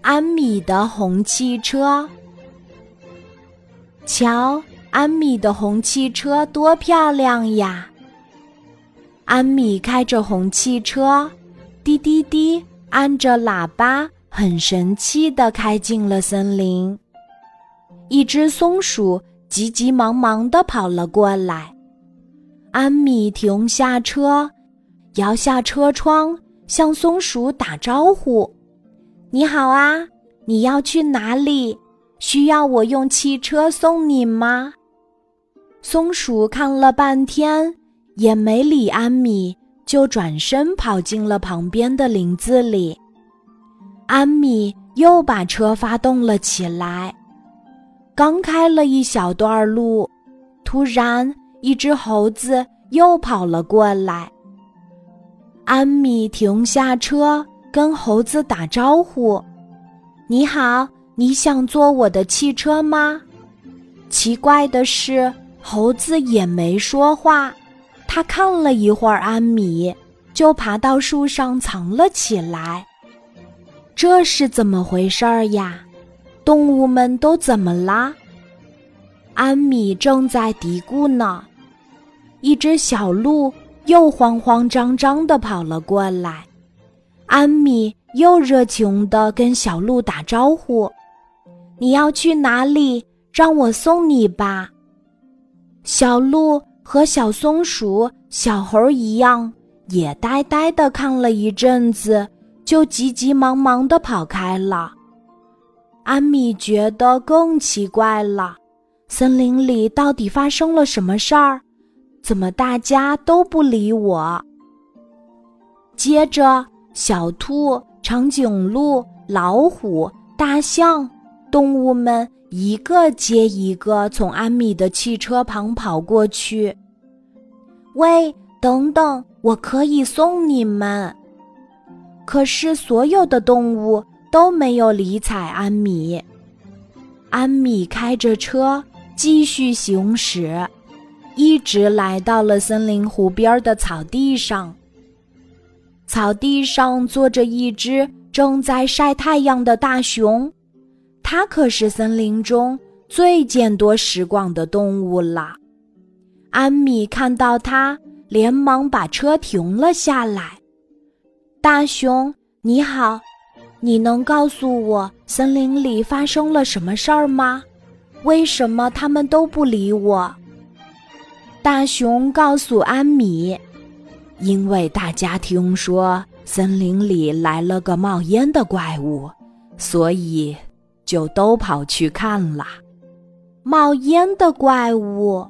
安米的红汽车。瞧，安米的红汽车多漂亮呀！安米开着红汽车，滴滴滴，按着喇叭，很神气的开进了森林。一只松鼠急急忙忙的跑了过来，安米停下车，摇下车窗，向松鼠打招呼：“你好啊，你要去哪里？需要我用汽车送你吗？”松鼠看了半天。也没理安米，就转身跑进了旁边的林子里。安米又把车发动了起来，刚开了一小段路，突然一只猴子又跑了过来。安米停下车，跟猴子打招呼：“你好，你想坐我的汽车吗？”奇怪的是，猴子也没说话。他看了一会儿安米，就爬到树上藏了起来。这是怎么回事儿呀？动物们都怎么啦？安米正在嘀咕呢。一只小鹿又慌慌张张地跑了过来，安米又热情地跟小鹿打招呼：“你要去哪里？让我送你吧。”小鹿。和小松鼠、小猴一样，也呆呆的看了一阵子，就急急忙忙的跑开了。安米觉得更奇怪了，森林里到底发生了什么事儿？怎么大家都不理我？接着，小兔、长颈鹿、老虎、大象，动物们。一个接一个从安米的汽车旁跑过去。喂，等等，我可以送你们。可是所有的动物都没有理睬安米。安米开着车继续行驶，一直来到了森林湖边的草地上。草地上坐着一只正在晒太阳的大熊。它可是森林中最见多识广的动物了。安米看到它，连忙把车停了下来。大熊，你好，你能告诉我森林里发生了什么事儿吗？为什么他们都不理我？大熊告诉安米，因为大家听说森林里来了个冒烟的怪物，所以。就都跑去看了，冒烟的怪物，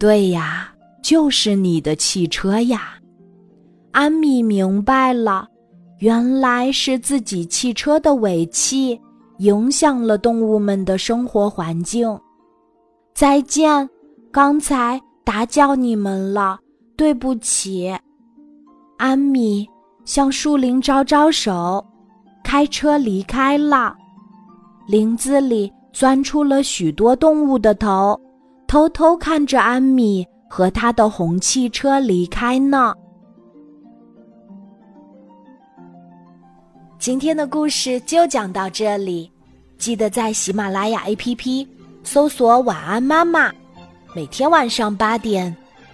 对呀，就是你的汽车呀。安米明白了，原来是自己汽车的尾气影响了动物们的生活环境。再见，刚才打搅你们了，对不起。安米向树林招招手，开车离开了。林子里钻出了许多动物的头，偷偷看着安米和他的红汽车离开呢。今天的故事就讲到这里，记得在喜马拉雅 APP 搜索“晚安妈妈”，每天晚上八点，